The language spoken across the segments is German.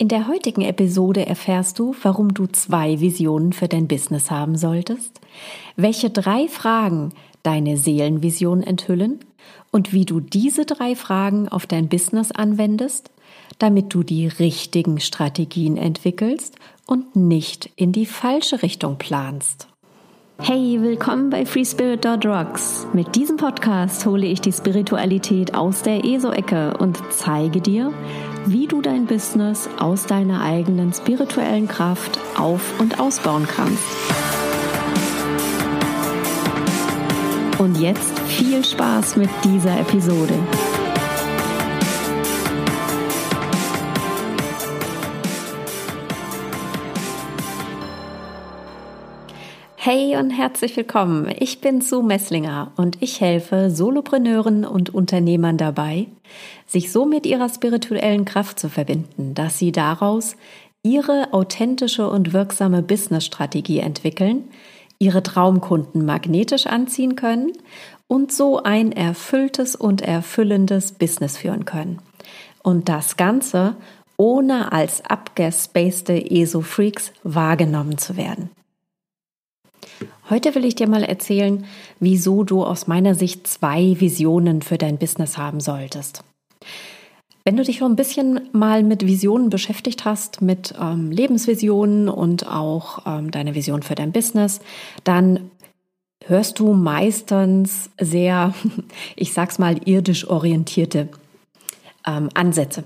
In der heutigen Episode erfährst du, warum du zwei Visionen für dein Business haben solltest, welche drei Fragen deine Seelenvision enthüllen und wie du diese drei Fragen auf dein Business anwendest, damit du die richtigen Strategien entwickelst und nicht in die falsche Richtung planst. Hey, willkommen bei FreeSpirit.rocks. Mit diesem Podcast hole ich die Spiritualität aus der ESO-Ecke und zeige dir, wie du dein Business aus deiner eigenen spirituellen Kraft auf- und ausbauen kannst. Und jetzt viel Spaß mit dieser Episode. Hey und herzlich willkommen. Ich bin Sue Messlinger und ich helfe Solopreneuren und Unternehmern dabei, sich so mit ihrer spirituellen Kraft zu verbinden, dass sie daraus ihre authentische und wirksame Businessstrategie entwickeln, ihre Traumkunden magnetisch anziehen können und so ein erfülltes und erfüllendes Business führen können. Und das Ganze ohne als abgespacede ESO-Freaks wahrgenommen zu werden. Heute will ich dir mal erzählen, wieso du aus meiner Sicht zwei Visionen für dein Business haben solltest. Wenn du dich schon ein bisschen mal mit Visionen beschäftigt hast, mit ähm, Lebensvisionen und auch ähm, deine Vision für dein Business, dann hörst du meistens sehr, ich sag's mal, irdisch orientierte ähm, Ansätze.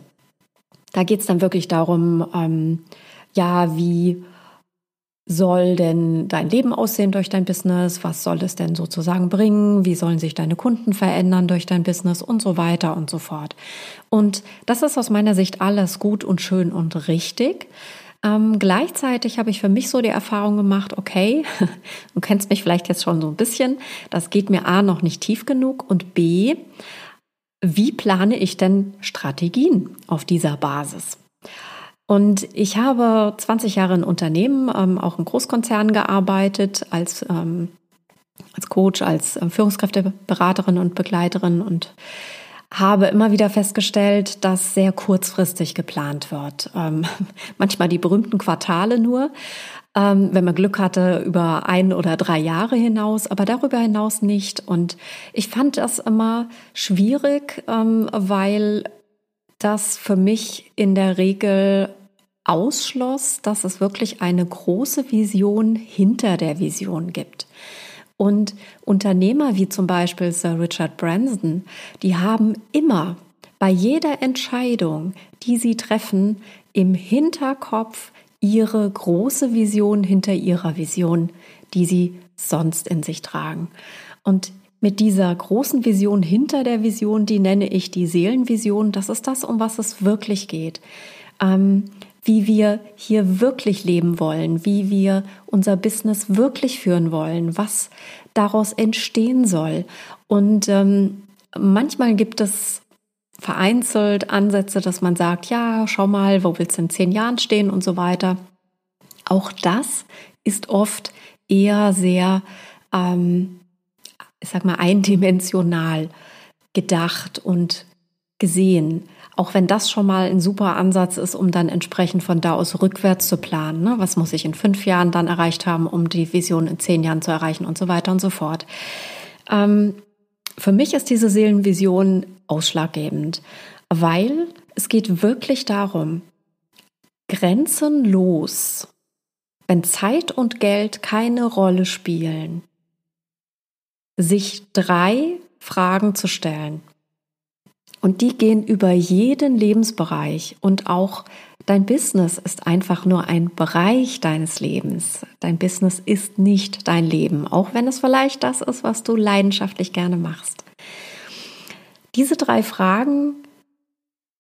Da geht's dann wirklich darum, ähm, ja, wie soll denn dein Leben aussehen durch dein Business? Was soll es denn sozusagen bringen? Wie sollen sich deine Kunden verändern durch dein Business und so weiter und so fort? Und das ist aus meiner Sicht alles gut und schön und richtig. Ähm, gleichzeitig habe ich für mich so die Erfahrung gemacht, okay, du kennst mich vielleicht jetzt schon so ein bisschen, das geht mir A noch nicht tief genug und B, wie plane ich denn Strategien auf dieser Basis? Und ich habe 20 Jahre in Unternehmen, ähm, auch in Großkonzernen gearbeitet, als, ähm, als Coach, als äh, Führungskräfteberaterin und Begleiterin und habe immer wieder festgestellt, dass sehr kurzfristig geplant wird. Ähm, manchmal die berühmten Quartale nur, ähm, wenn man Glück hatte, über ein oder drei Jahre hinaus, aber darüber hinaus nicht. Und ich fand das immer schwierig, ähm, weil das für mich in der Regel ausschloss, dass es wirklich eine große Vision hinter der Vision gibt. Und Unternehmer wie zum Beispiel Sir Richard Branson, die haben immer bei jeder Entscheidung, die sie treffen, im Hinterkopf ihre große Vision hinter ihrer Vision, die sie sonst in sich tragen. Und mit dieser großen Vision hinter der Vision, die nenne ich die Seelenvision, das ist das, um was es wirklich geht. Ähm, wie wir hier wirklich leben wollen, wie wir unser Business wirklich führen wollen, was daraus entstehen soll. Und ähm, manchmal gibt es vereinzelt Ansätze, dass man sagt, ja, schau mal, wo willst du in zehn Jahren stehen und so weiter. Auch das ist oft eher sehr, ähm, ich sag mal, eindimensional gedacht und gesehen. Auch wenn das schon mal ein super Ansatz ist, um dann entsprechend von da aus rückwärts zu planen. Ne? Was muss ich in fünf Jahren dann erreicht haben, um die Vision in zehn Jahren zu erreichen und so weiter und so fort. Ähm, für mich ist diese Seelenvision ausschlaggebend, weil es geht wirklich darum, grenzenlos, wenn Zeit und Geld keine Rolle spielen, sich drei Fragen zu stellen. Und die gehen über jeden Lebensbereich und auch dein Business ist einfach nur ein Bereich deines Lebens. Dein Business ist nicht dein Leben, auch wenn es vielleicht das ist, was du leidenschaftlich gerne machst. Diese drei Fragen,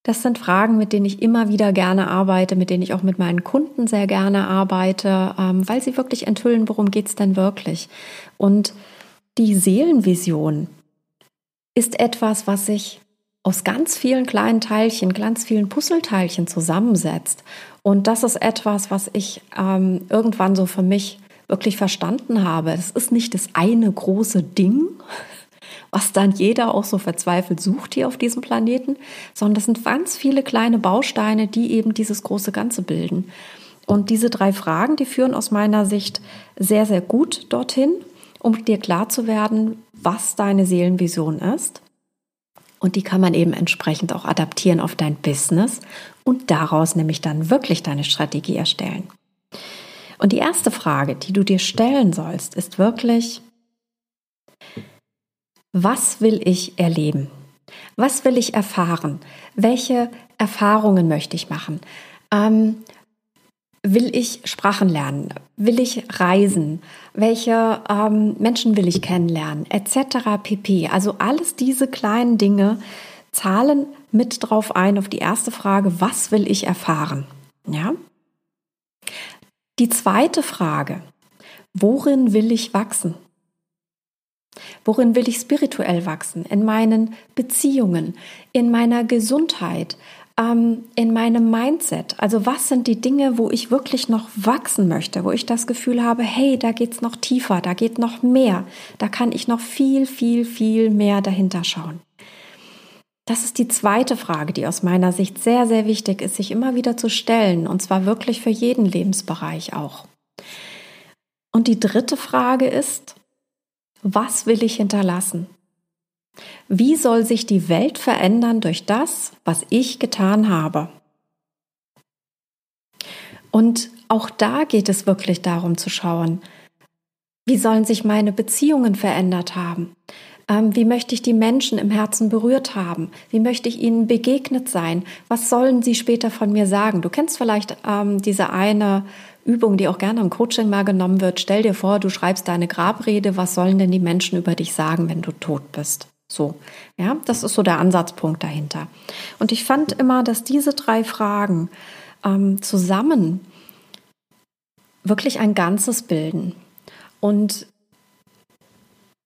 das sind Fragen, mit denen ich immer wieder gerne arbeite, mit denen ich auch mit meinen Kunden sehr gerne arbeite, ähm, weil sie wirklich enthüllen, worum geht's denn wirklich. Und die Seelenvision ist etwas, was sich aus ganz vielen kleinen Teilchen, ganz vielen Puzzleteilchen zusammensetzt. Und das ist etwas, was ich ähm, irgendwann so für mich wirklich verstanden habe. Es ist nicht das eine große Ding, was dann jeder auch so verzweifelt sucht hier auf diesem Planeten, sondern das sind ganz viele kleine Bausteine, die eben dieses große Ganze bilden. Und diese drei Fragen, die führen aus meiner Sicht sehr, sehr gut dorthin, um dir klar zu werden, was deine Seelenvision ist. Und die kann man eben entsprechend auch adaptieren auf dein Business und daraus nämlich dann wirklich deine Strategie erstellen. Und die erste Frage, die du dir stellen sollst, ist wirklich, was will ich erleben? Was will ich erfahren? Welche Erfahrungen möchte ich machen? Ähm, Will ich Sprachen lernen? Will ich reisen? Welche ähm, Menschen will ich kennenlernen? Etc. pp. Also alles diese kleinen Dinge zahlen mit drauf ein auf die erste Frage, was will ich erfahren? Ja? Die zweite Frage, worin will ich wachsen? Worin will ich spirituell wachsen? In meinen Beziehungen, in meiner Gesundheit, ähm, in meinem Mindset? Also was sind die Dinge, wo ich wirklich noch wachsen möchte, wo ich das Gefühl habe, hey, da geht's noch tiefer, da geht noch mehr, da kann ich noch viel, viel, viel mehr dahinter schauen. Das ist die zweite Frage, die aus meiner Sicht sehr, sehr wichtig ist, sich immer wieder zu stellen, und zwar wirklich für jeden Lebensbereich auch. Und die dritte Frage ist, was will ich hinterlassen? Wie soll sich die Welt verändern durch das, was ich getan habe? Und auch da geht es wirklich darum zu schauen, wie sollen sich meine Beziehungen verändert haben? Ähm, wie möchte ich die Menschen im Herzen berührt haben? Wie möchte ich ihnen begegnet sein? Was sollen sie später von mir sagen? Du kennst vielleicht ähm, diese eine Übung, die auch gerne im Coaching mal genommen wird. Stell dir vor, du schreibst deine Grabrede. Was sollen denn die Menschen über dich sagen, wenn du tot bist? So, ja, das ist so der Ansatzpunkt dahinter. Und ich fand immer, dass diese drei Fragen ähm, zusammen wirklich ein Ganzes bilden. Und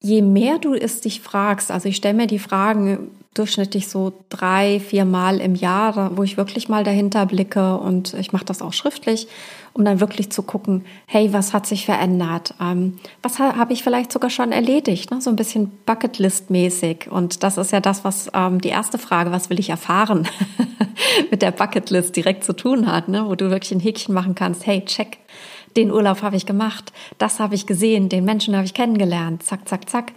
je mehr du es dich fragst, also ich stelle mir die Fragen durchschnittlich so drei, vier Mal im Jahr, wo ich wirklich mal dahinter blicke und ich mache das auch schriftlich, um dann wirklich zu gucken, hey, was hat sich verändert? Ähm, was ha habe ich vielleicht sogar schon erledigt? Ne? So ein bisschen Bucketlist-mäßig. Und das ist ja das, was ähm, die erste Frage, was will ich erfahren, mit der Bucketlist direkt zu tun hat, ne? wo du wirklich ein Häkchen machen kannst, hey, check. Den Urlaub habe ich gemacht, das habe ich gesehen, den Menschen habe ich kennengelernt, zack, zack, zack.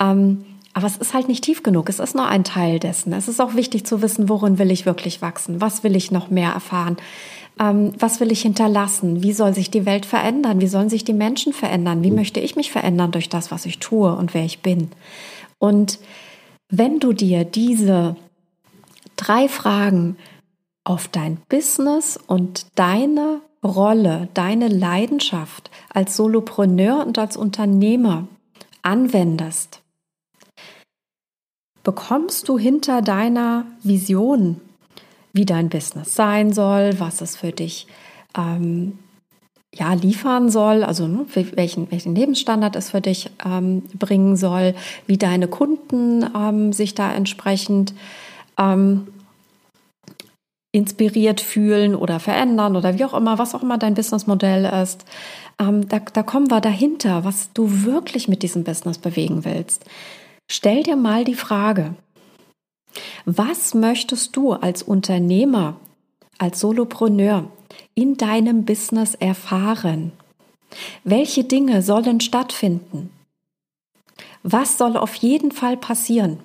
Ähm, aber es ist halt nicht tief genug. Es ist nur ein Teil dessen. Es ist auch wichtig zu wissen, worin will ich wirklich wachsen? Was will ich noch mehr erfahren? Ähm, was will ich hinterlassen? Wie soll sich die Welt verändern? Wie sollen sich die Menschen verändern? Wie möchte ich mich verändern durch das, was ich tue und wer ich bin? Und wenn du dir diese drei Fragen auf dein Business und deine Rolle, deine Leidenschaft als Solopreneur und als Unternehmer anwendest, bekommst du hinter deiner Vision, wie dein Business sein soll, was es für dich ähm, ja, liefern soll, also ne, welchen, welchen Lebensstandard es für dich ähm, bringen soll, wie deine Kunden ähm, sich da entsprechend ähm, inspiriert fühlen oder verändern oder wie auch immer, was auch immer dein Businessmodell ist. Ähm, da, da kommen wir dahinter, was du wirklich mit diesem Business bewegen willst. Stell dir mal die Frage, was möchtest du als Unternehmer, als Solopreneur in deinem Business erfahren? Welche Dinge sollen stattfinden? Was soll auf jeden Fall passieren?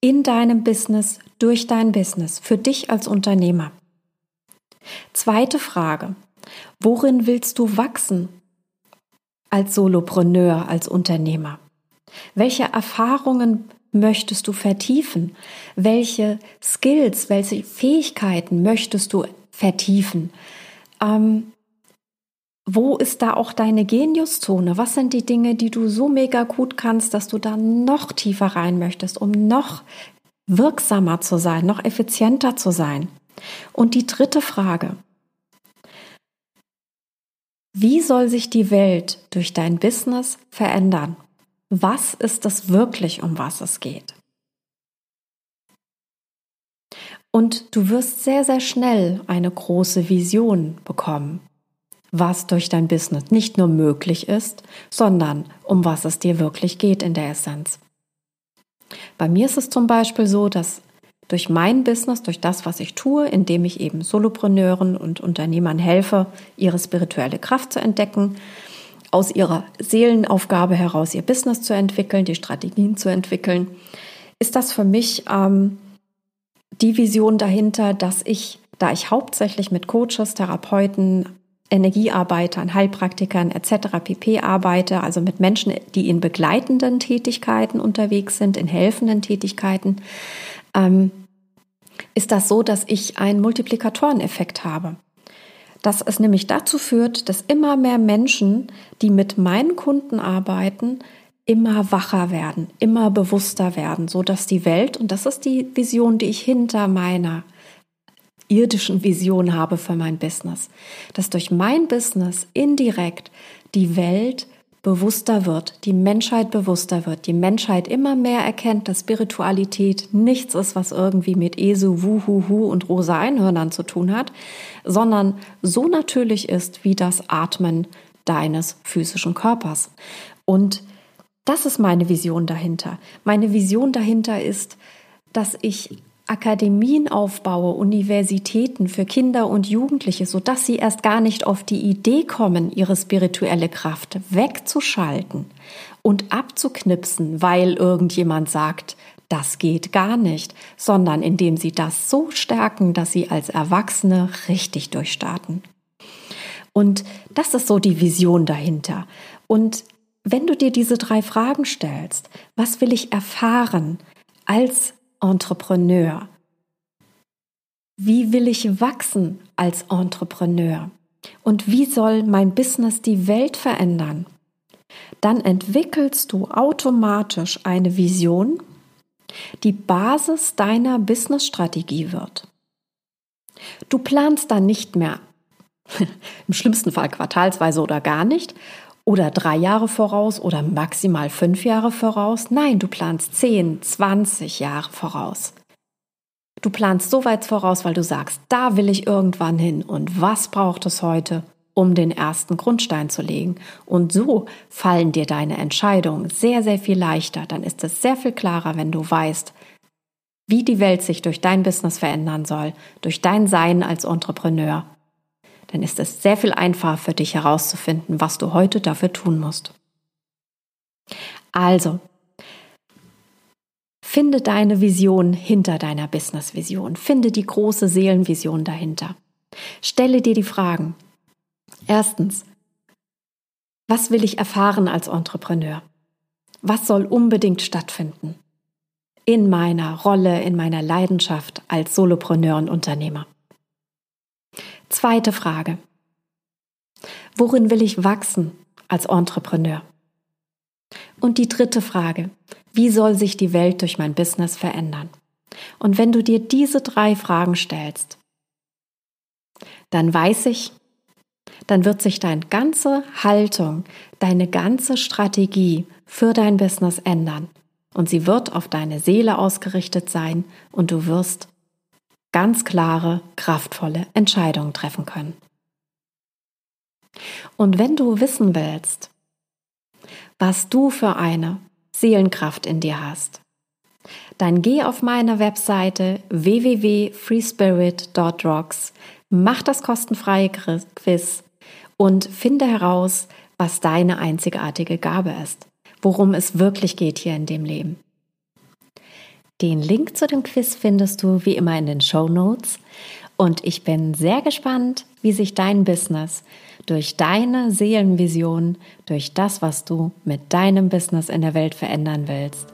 In deinem Business, durch dein Business, für dich als Unternehmer. Zweite Frage. Worin willst du wachsen als Solopreneur, als Unternehmer? Welche Erfahrungen möchtest du vertiefen? Welche Skills, welche Fähigkeiten möchtest du vertiefen? Ähm, wo ist da auch deine Geniuszone? Was sind die Dinge, die du so mega gut kannst, dass du da noch tiefer rein möchtest, um noch wirksamer zu sein, noch effizienter zu sein? Und die dritte Frage. Wie soll sich die Welt durch dein Business verändern? Was ist es wirklich, um was es geht. Und du wirst sehr, sehr schnell eine große Vision bekommen, was durch dein Business nicht nur möglich ist, sondern um was es dir wirklich geht in der Essenz. Bei mir ist es zum Beispiel so, dass durch mein Business, durch das, was ich tue, indem ich eben Solopreneuren und Unternehmern helfe, ihre spirituelle Kraft zu entdecken, aus ihrer Seelenaufgabe heraus ihr Business zu entwickeln, die Strategien zu entwickeln, ist das für mich ähm, die Vision dahinter, dass ich, da ich hauptsächlich mit Coaches, Therapeuten, Energiearbeitern, Heilpraktikern etc. pp. arbeite, also mit Menschen, die in begleitenden Tätigkeiten unterwegs sind, in helfenden Tätigkeiten, ähm, ist das so, dass ich einen Multiplikatoreneffekt habe. Dass es nämlich dazu führt, dass immer mehr Menschen, die mit meinen Kunden arbeiten, immer wacher werden, immer bewusster werden, so dass die Welt, und das ist die Vision, die ich hinter meiner irdischen Vision habe für mein Business, dass durch mein Business indirekt die Welt bewusster wird, die Menschheit bewusster wird, die Menschheit immer mehr erkennt, dass Spiritualität nichts ist, was irgendwie mit Esu, Wuhuhu und rosa Einhörnern zu tun hat, sondern so natürlich ist wie das Atmen deines physischen Körpers. Und das ist meine Vision dahinter. Meine Vision dahinter ist, dass ich Akademien aufbaue, Universitäten für Kinder und Jugendliche, sodass sie erst gar nicht auf die Idee kommen, ihre spirituelle Kraft wegzuschalten und abzuknipsen, weil irgendjemand sagt, das geht gar nicht, sondern indem sie das so stärken, dass sie als Erwachsene richtig durchstarten. Und das ist so die Vision dahinter. Und wenn du dir diese drei Fragen stellst, was will ich erfahren als Entrepreneur? Wie will ich wachsen als Entrepreneur? Und wie soll mein Business die Welt verändern? Dann entwickelst du automatisch eine Vision, die Basis deiner Businessstrategie wird. Du planst dann nicht mehr, im schlimmsten Fall quartalsweise oder gar nicht, oder drei Jahre voraus oder maximal fünf Jahre voraus. Nein, du planst zehn, zwanzig Jahre voraus. Du planst so weit voraus, weil du sagst, da will ich irgendwann hin und was braucht es heute, um den ersten Grundstein zu legen. Und so fallen dir deine Entscheidungen sehr, sehr viel leichter. Dann ist es sehr viel klarer, wenn du weißt, wie die Welt sich durch dein Business verändern soll, durch dein Sein als Entrepreneur dann ist es sehr viel einfacher für dich herauszufinden, was du heute dafür tun musst. Also, finde deine Vision hinter deiner Business-Vision. Finde die große Seelenvision dahinter. Stelle dir die Fragen. Erstens, was will ich erfahren als Entrepreneur? Was soll unbedingt stattfinden? In meiner Rolle, in meiner Leidenschaft als Solopreneur und Unternehmer. Zweite Frage. Worin will ich wachsen als Entrepreneur? Und die dritte Frage. Wie soll sich die Welt durch mein Business verändern? Und wenn du dir diese drei Fragen stellst, dann weiß ich, dann wird sich deine ganze Haltung, deine ganze Strategie für dein Business ändern. Und sie wird auf deine Seele ausgerichtet sein und du wirst ganz klare, kraftvolle Entscheidungen treffen können. Und wenn du wissen willst, was du für eine Seelenkraft in dir hast, dann geh auf meine Webseite www.freespirit.rocks, mach das kostenfreie Quiz und finde heraus, was deine einzigartige Gabe ist, worum es wirklich geht hier in dem Leben. Den Link zu dem Quiz findest du wie immer in den Show Notes. Und ich bin sehr gespannt, wie sich dein Business durch deine Seelenvision, durch das, was du mit deinem Business in der Welt verändern willst,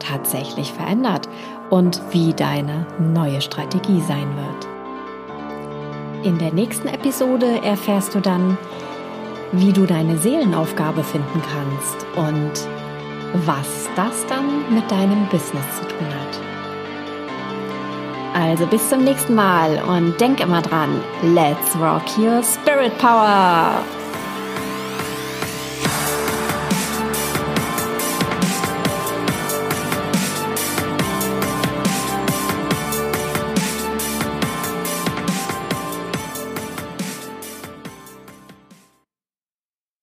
tatsächlich verändert und wie deine neue Strategie sein wird. In der nächsten Episode erfährst du dann, wie du deine Seelenaufgabe finden kannst und was das dann mit deinem Business zu tun hat. Also bis zum nächsten Mal und denk immer dran, let's rock your spirit power!